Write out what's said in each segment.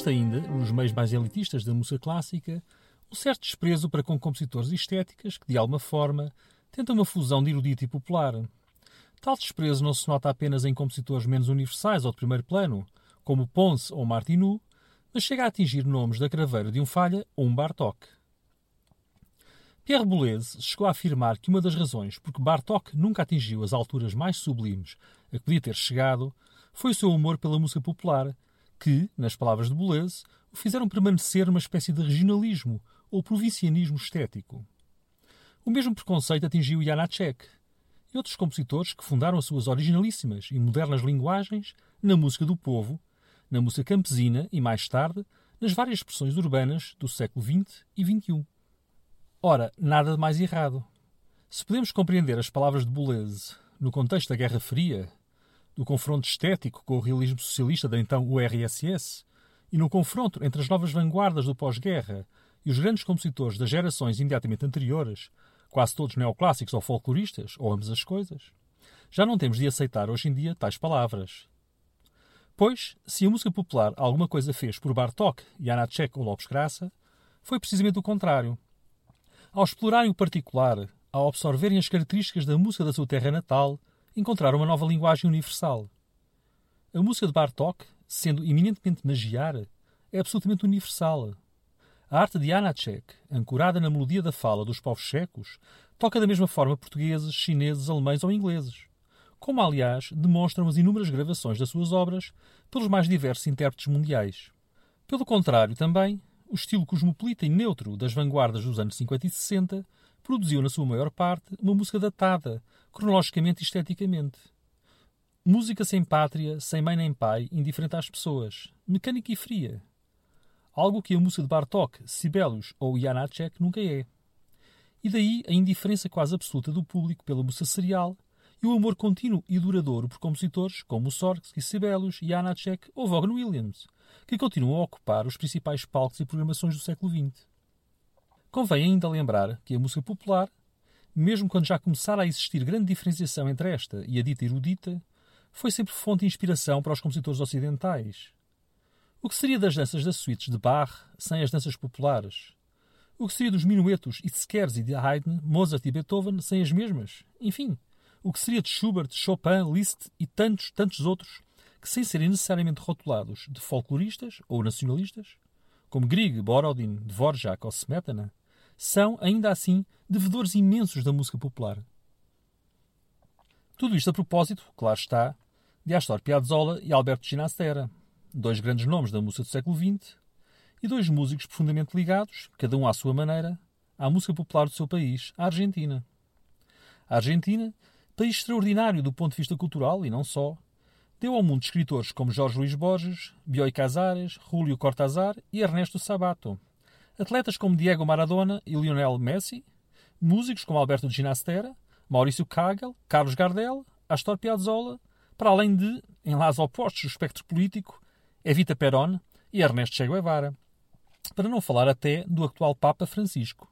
Existe ainda, nos meios mais elitistas da música clássica, um certo desprezo para com compositores estéticas que, de alguma forma, tentam uma fusão de erudito e popular. Tal desprezo não se nota apenas em compositores menos universais ou de primeiro plano, como Ponce ou Martinu, mas chega a atingir nomes da craveira de um Falha ou um Bartók. Pierre Boulez chegou a afirmar que uma das razões por que Bartók nunca atingiu as alturas mais sublimes a que podia ter chegado foi o seu amor pela música popular, que, nas palavras de Boulez, o fizeram permanecer numa espécie de regionalismo ou provincianismo estético. O mesmo preconceito atingiu Janacek e outros compositores que fundaram as suas originalíssimas e modernas linguagens na música do povo, na música campesina e, mais tarde, nas várias expressões urbanas do século XX e XXI. Ora, nada de mais errado. Se podemos compreender as palavras de Boulez no contexto da Guerra Fria, do confronto estético com o realismo socialista da então URSS, e no confronto entre as novas vanguardas do pós-guerra e os grandes compositores das gerações imediatamente anteriores, quase todos neoclássicos ou folcloristas, ou ambas as coisas, já não temos de aceitar hoje em dia tais palavras. Pois, se a música popular alguma coisa fez por Bartók, Janacek ou Lopes Graça, foi precisamente o contrário. Ao explorarem o particular, ao absorverem as características da música da sua terra natal, encontraram uma nova linguagem universal. A música de Bartók, sendo eminentemente magiar, é absolutamente universal. A arte de Janacek, ancorada na melodia da fala dos povos checos, toca da mesma forma portugueses, chineses, alemães ou ingleses. Como, aliás, demonstram as inúmeras gravações das suas obras pelos mais diversos intérpretes mundiais. Pelo contrário, também, o estilo cosmopolita e neutro das vanguardas dos anos 50 e 60 produziu, na sua maior parte, uma música datada, cronologicamente e esteticamente. Música sem pátria, sem mãe nem pai, indiferente às pessoas, mecânica e fria, algo que a música de Bartók, Sibelius ou Janacek nunca é. E daí a indiferença quase absoluta do público pela música serial e o amor contínuo e duradouro por compositores como Sorgsky, Sibelius, Janacek ou Vaughan Williams, que continuam a ocupar os principais palcos e programações do século XX. Convém ainda lembrar que a música popular, mesmo quando já começara a existir grande diferenciação entre esta e a dita erudita, foi sempre fonte de inspiração para os compositores ocidentais, o que seria das danças das suítes de Bach sem as danças populares? O que seria dos minuetos e Scherzi de Haydn, Mozart e Beethoven sem as mesmas? Enfim, o que seria de Schubert, Chopin, Liszt e tantos, tantos outros que, sem serem necessariamente rotulados de folcloristas ou nacionalistas, como Grieg, Borodin, Dvorak ou Smetana, são, ainda assim, devedores imensos da música popular. Tudo isto a propósito, claro está, de Astor Piazzolla e Alberto Ginastera, dois grandes nomes da música do século XX e dois músicos profundamente ligados, cada um à sua maneira, à música popular do seu país, a Argentina. A Argentina, país extraordinário do ponto de vista cultural e não só, deu ao mundo escritores como Jorge Luís Borges, Bioy Casares, Julio Cortázar e Ernesto Sabato, atletas como Diego Maradona e Lionel Messi, músicos como Alberto Ginastera, Maurício Kagel, Carlos Gardel, Astor Piazzolla, para além de, em lados opostos do espectro político, Evita Perón e Ernesto Che Guevara. Para não falar até do atual Papa Francisco.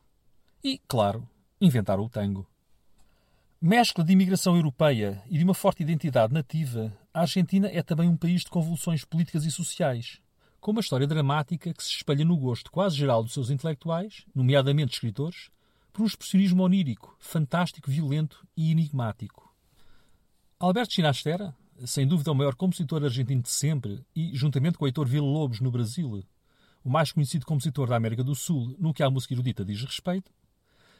E, claro, inventaram o tango. Mescla de imigração europeia e de uma forte identidade nativa, a Argentina é também um país de convulsões políticas e sociais, com uma história dramática que se espelha no gosto quase geral dos seus intelectuais, nomeadamente escritores, por um expressionismo onírico, fantástico, violento e enigmático. Alberto Ginastera, sem dúvida o maior compositor argentino de sempre e, juntamente com Heitor Villa-Lobos no Brasil, o mais conhecido compositor da América do Sul no que à música erudita diz respeito,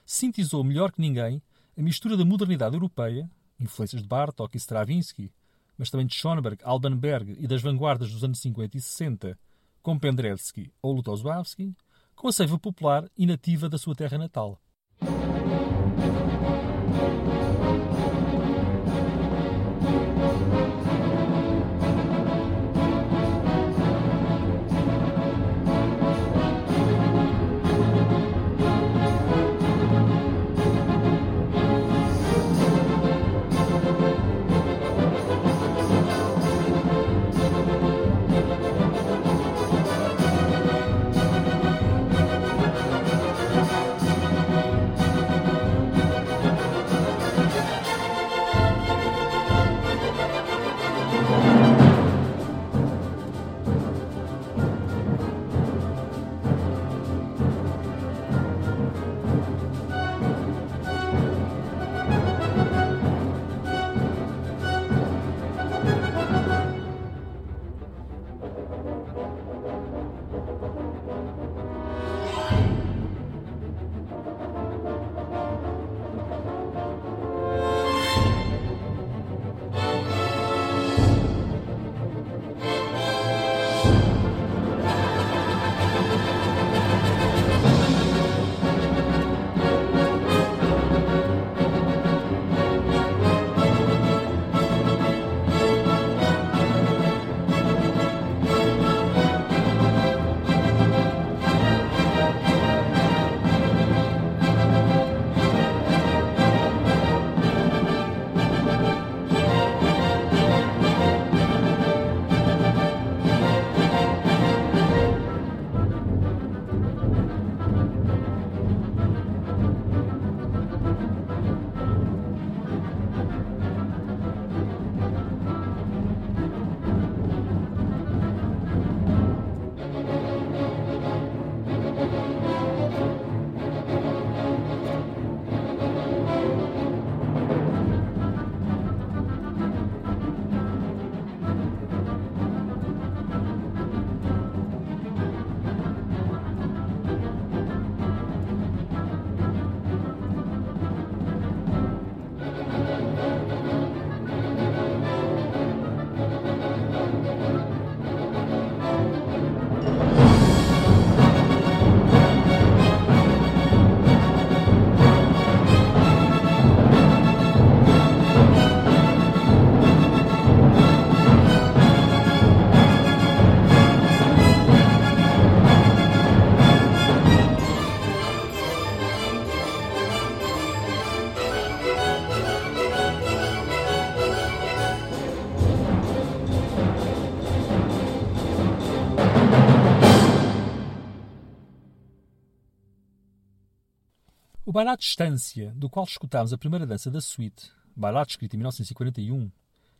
sintetizou melhor que ninguém a mistura da modernidade europeia, influências de Bartók e Stravinsky, mas também de Schoenberg, Alban Berg e das vanguardas dos anos 50 e 60, como Penderecki ou Lutosławski, com a seiva popular e nativa da sua terra natal. O bailado de Estância, do qual escutámos a primeira dança da suite, bailado escrito em 1941,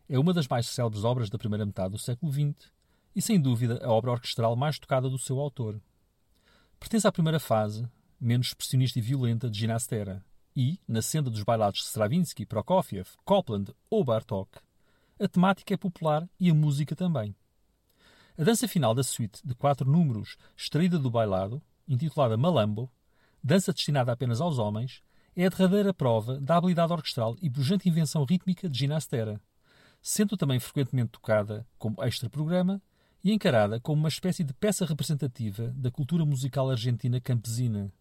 é uma das mais célebres obras da primeira metade do século XX e, sem dúvida, a obra orquestral mais tocada do seu autor. Pertence à primeira fase, menos expressionista e violenta, de Ginastera, e, na senda dos bailados de Stravinsky, Prokofiev, Copland ou Bartók, a temática é popular e a música também. A dança final da suite, de quatro números, extraída do bailado, intitulada Malambo, dança destinada apenas aos homens, é a derradeira prova da habilidade orquestral e pujante invenção rítmica de Ginastera, sendo também frequentemente tocada como extra-programa e encarada como uma espécie de peça representativa da cultura musical argentina campesina,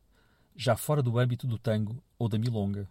já fora do âmbito do tango ou da milonga.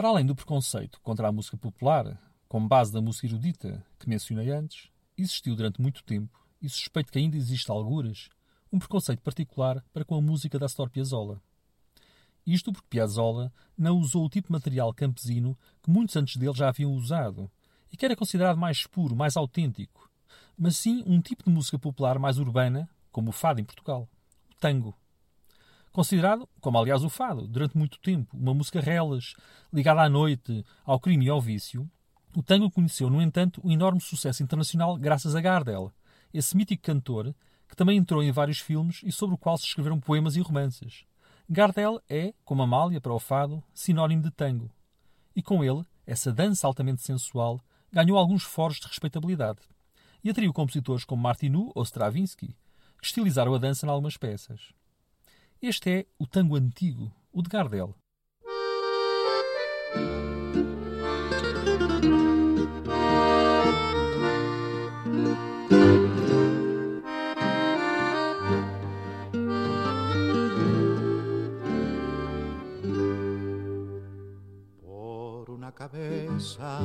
Para além do preconceito contra a música popular, com base na música erudita que mencionei antes, existiu durante muito tempo, e suspeito que ainda existe algures, um preconceito particular para com a música da Astor Piazzolla. Isto porque Piazzolla não usou o tipo de material campesino que muitos antes dele já haviam usado, e que era considerado mais puro, mais autêntico, mas sim um tipo de música popular mais urbana, como o fado em Portugal, o tango. Considerado, como aliás o fado, durante muito tempo, uma música relas, ligada à noite, ao crime e ao vício, O tango conheceu, no entanto, um enorme sucesso internacional graças a Gardel, esse mítico cantor que também entrou em vários filmes e sobre o qual se escreveram poemas e romances. Gardel é, como Amália para o fado, sinónimo de tango. E com ele, essa dança altamente sensual ganhou alguns foros de respeitabilidade. E atraiu compositores como Martinu ou Stravinsky, que estilizaram a dança em algumas peças. Este é o tango antigo, o de Gardel. cabeza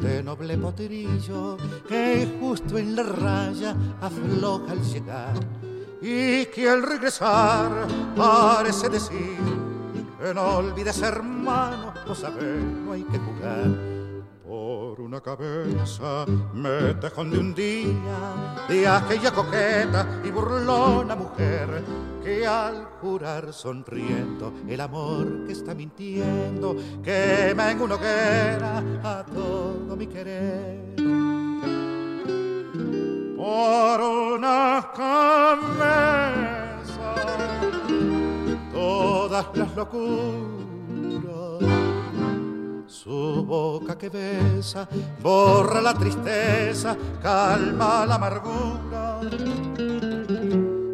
de noble potrillo que justo en la raya afloja al llegar y que al regresar parece decir que no olvides hermano, vos sabés, no hay que jugar. Una cabeza me tejón de un día de aquella coqueta y burlona mujer que al jurar sonriendo el amor que está mintiendo quema en una hoguera a todo mi querer por una cabeza todas las locuras su boca que besa borra la tristeza, calma la amargura.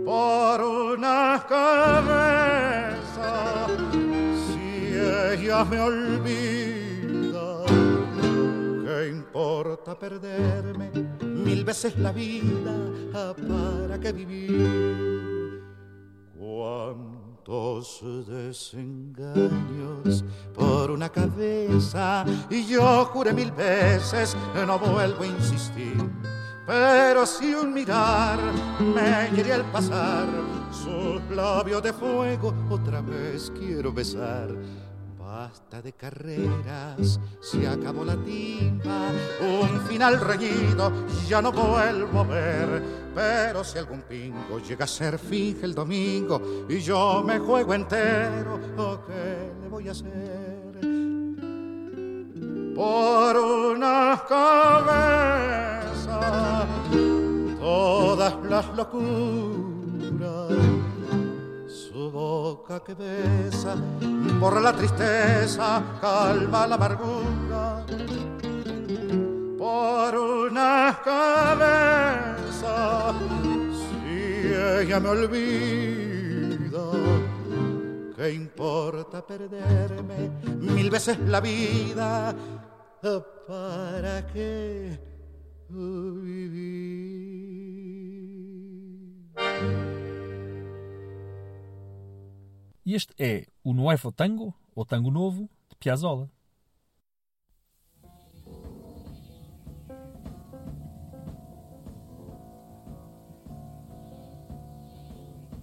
Por una cabeza, si ella me olvida, ¿qué importa perderme mil veces la vida? ¿Para qué vivir? Cuando Dos desengaños por una cabeza y yo juré mil veces no vuelvo a insistir. Pero si un mirar me quiere al pasar, sus labios de fuego otra vez quiero besar Basta de carreras, se acabó la timba, un final reñido ya no vuelvo a ver. Pero si algún pingo llega a ser fija el domingo y yo me juego entero, ¿qué le voy a hacer? Por una cabeza, todas las locuras boca que besa, borra la tristeza, calma la amargura. Por una cabeza, si ella me olvida, ¿qué importa perderme mil veces la vida? ¿Para qué vivir? Este é o Nuevo Tango, ou Tango Novo, de Piazzolla.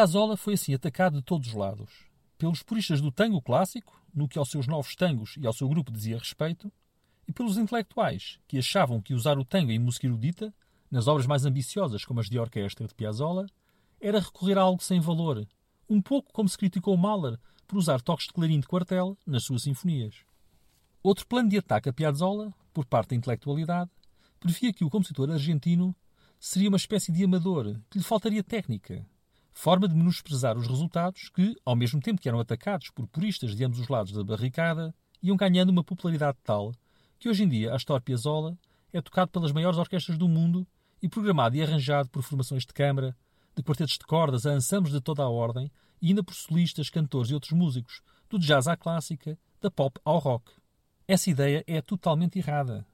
Piazzolla foi assim atacado de todos os lados. Pelos puristas do tango clássico, no que aos seus novos tangos e ao seu grupo dizia respeito, e pelos intelectuais, que achavam que usar o tango em música erudita, nas obras mais ambiciosas como as de orquestra de Piazzolla, era recorrer a algo sem valor, um pouco como se criticou Mahler por usar toques de clarim de quartel nas suas sinfonias. Outro plano de ataque a Piazzolla, por parte da intelectualidade, previa que o compositor argentino seria uma espécie de amador, que lhe faltaria técnica, forma de menosprezar os resultados que, ao mesmo tempo que eram atacados por puristas de ambos os lados da barricada, iam ganhando uma popularidade tal que hoje em dia Astor Piazzolla é tocado pelas maiores orquestras do mundo e programado e arranjado por formações de câmara, de quartetos de cordas a ensembles de toda a ordem e ainda por solistas, cantores e outros músicos, do jazz à clássica, da pop ao rock. Essa ideia é totalmente errada.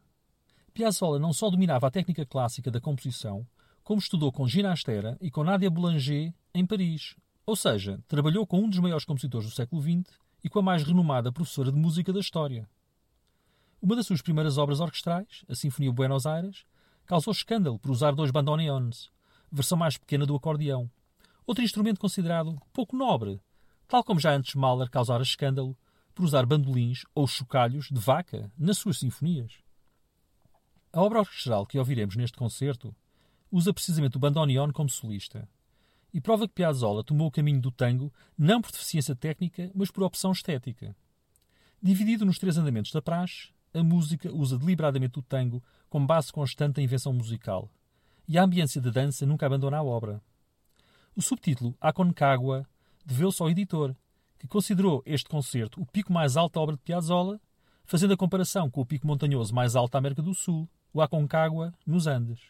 Piazzolla não só dominava a técnica clássica da composição, como estudou com Gina Astera e com Nadia Boulanger em Paris. Ou seja, trabalhou com um dos maiores compositores do século XX e com a mais renomada professora de música da história. Uma das suas primeiras obras orquestrais, a Sinfonia Buenos Aires, causou escândalo por usar dois bandoneones, versão mais pequena do acordeão. Outro instrumento considerado pouco nobre, tal como já antes Mahler causara escândalo por usar bandolins ou chocalhos de vaca nas suas sinfonias. A obra orquestral que ouviremos neste concerto usa precisamente o bandoneon como solista. E prova que Piazzolla tomou o caminho do tango não por deficiência técnica, mas por opção estética. Dividido nos três andamentos da praxe, a música usa deliberadamente o tango como base constante da invenção musical, e a ambiência da dança nunca abandona a obra. O subtítulo Aconcagua deveu-se ao editor, que considerou este concerto o pico mais alto da obra de Piazzolla, fazendo a comparação com o pico montanhoso mais alto da América do Sul, o Aconcagua, nos Andes.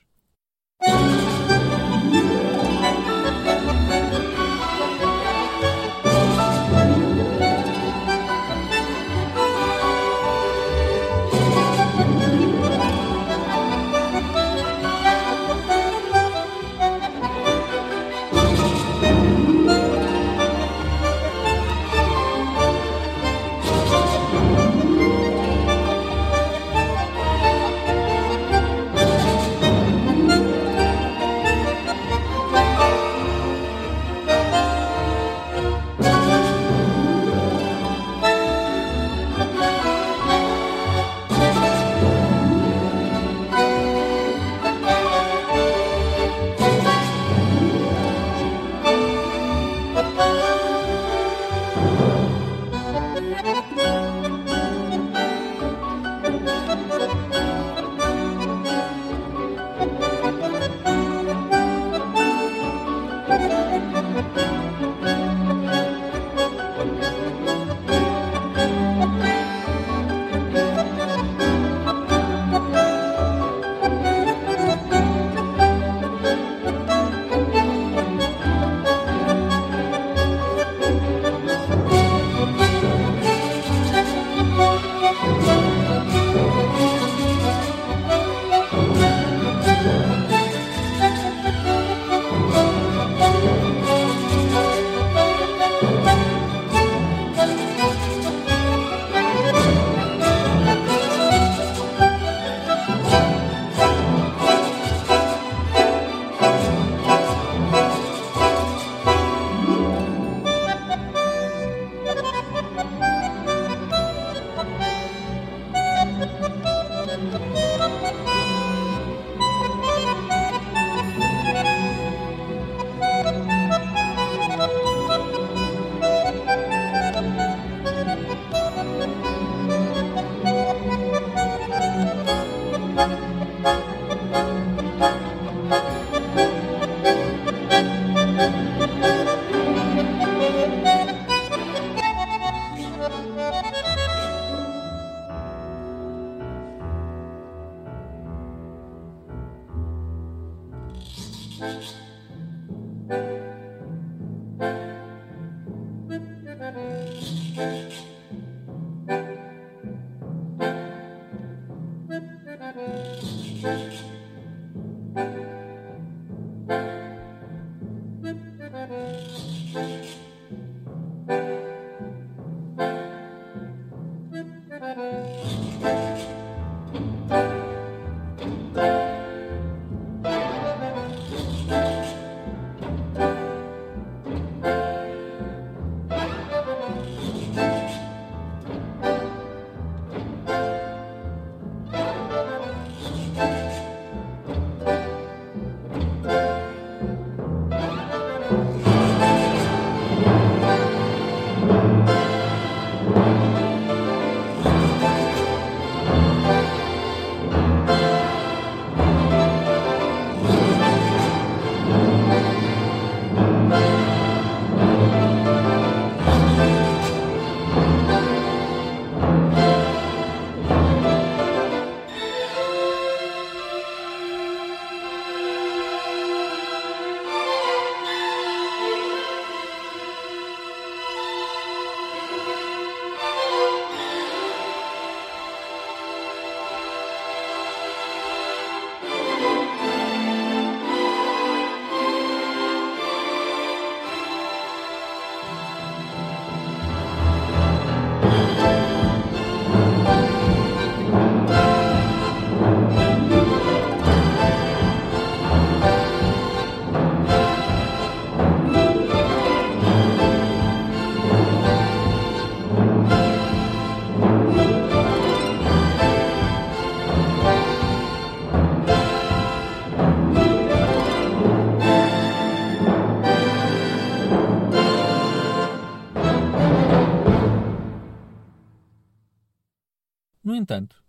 Entanto,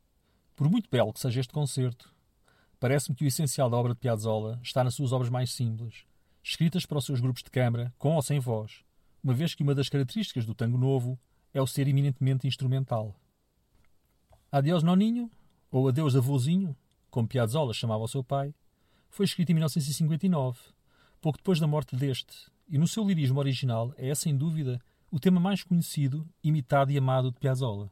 por muito belo que seja este concerto, parece-me que o essencial da obra de Piazzolla está nas suas obras mais simples, escritas para os seus grupos de câmara, com ou sem voz, uma vez que uma das características do tango novo é o ser eminentemente instrumental. Adeus Noninho, ou Adeus Avôzinho, como Piazzolla chamava o seu pai, foi escrito em 1959, pouco depois da morte deste, e no seu lirismo original é, sem dúvida, o tema mais conhecido, imitado e amado de Piazzolla.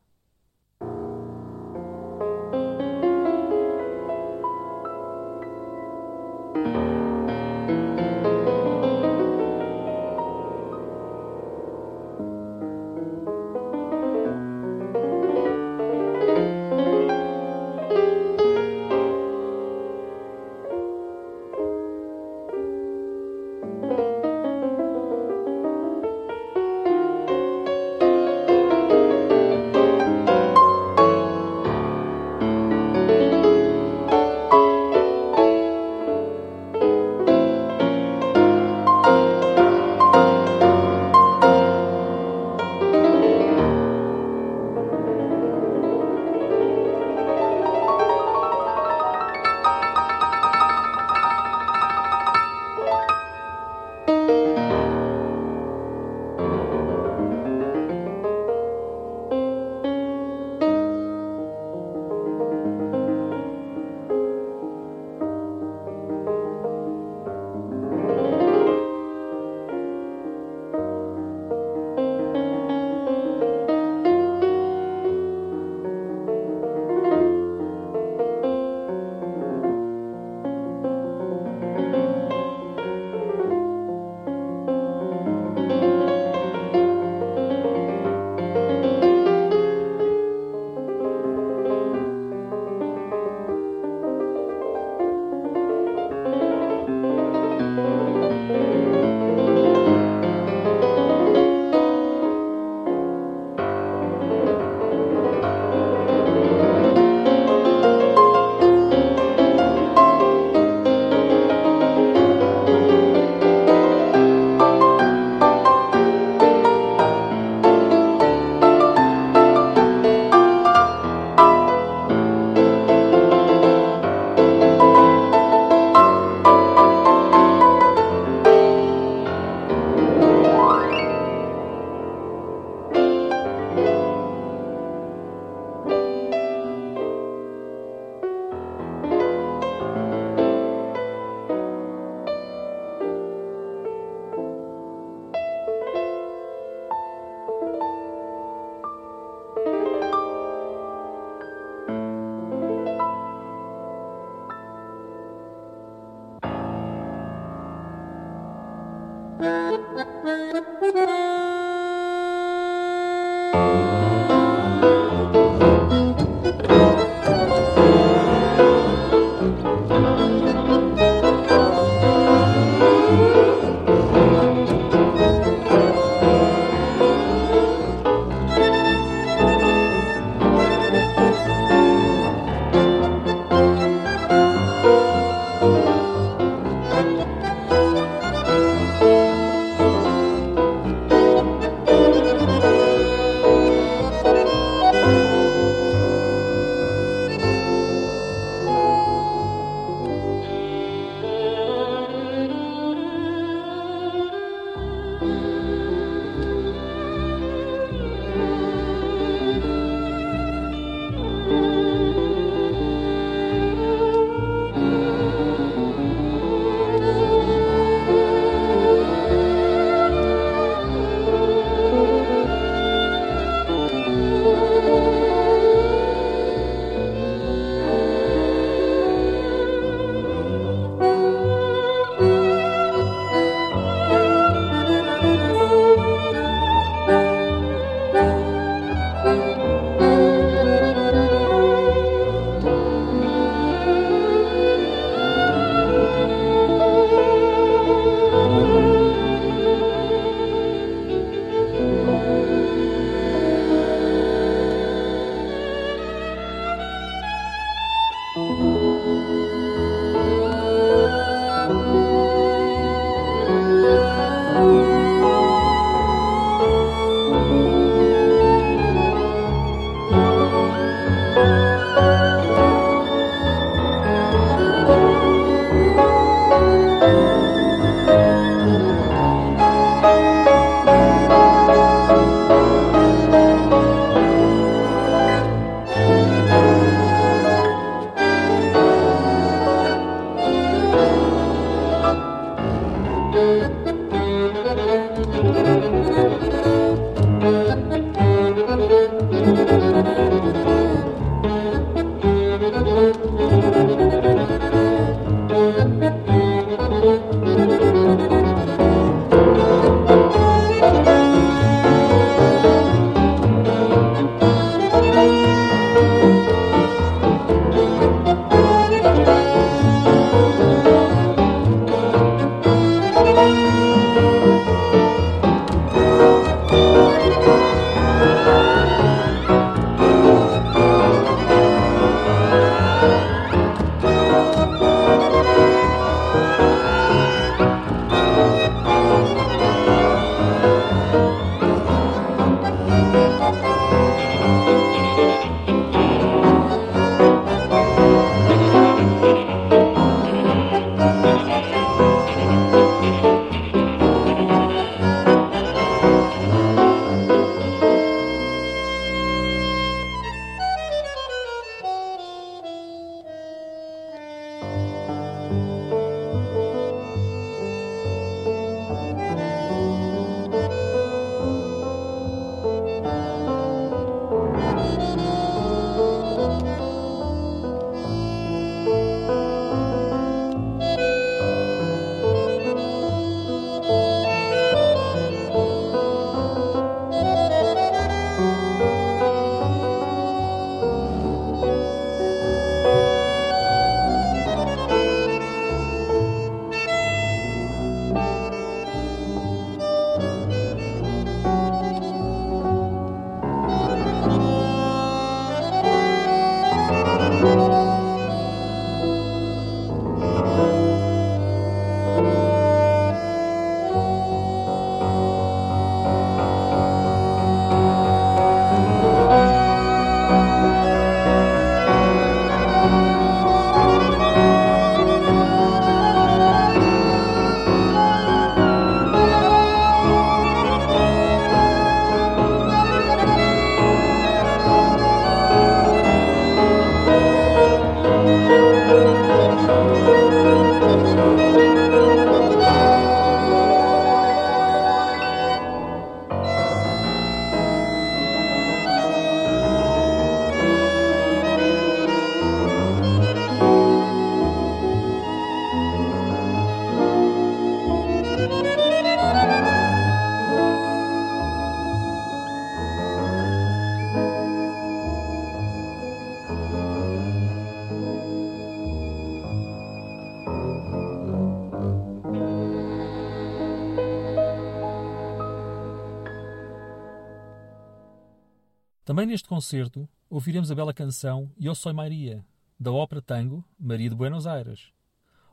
Também neste concerto ouviremos a bela canção Eu Sou Maria, da ópera Tango Maria de Buenos Aires,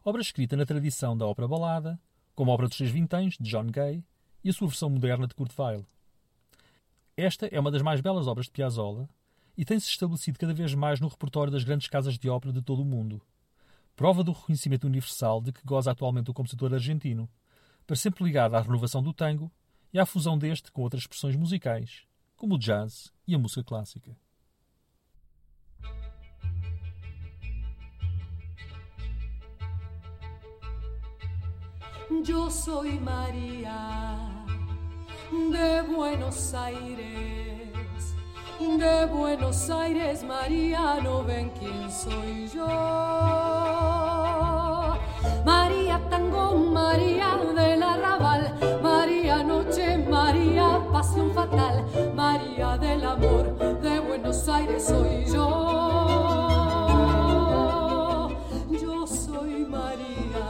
obra escrita na tradição da ópera balada, como a obra dos Seis Vinténs, de John Gay, e a sua versão moderna de Kurt Weill. Esta é uma das mais belas obras de Piazzolla e tem-se estabelecido cada vez mais no repertório das grandes casas de ópera de todo o mundo. Prova do reconhecimento universal de que goza atualmente o compositor argentino, para sempre ligado à renovação do tango e à fusão deste com outras expressões musicais, como jazz e a música clássica. Yo soy María de Buenos Aires, de Buenos Aires, María, no ven quién soy yo. María Tango, María del Arrabal, Del Amor, de Buenos Aires soy yo. Yo soy María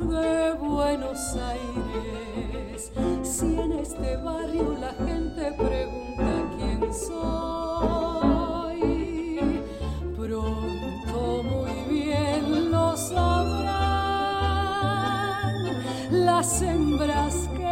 de Buenos Aires. Si en este barrio la gente pregunta quién soy, pronto muy bien lo sabrán las hembras que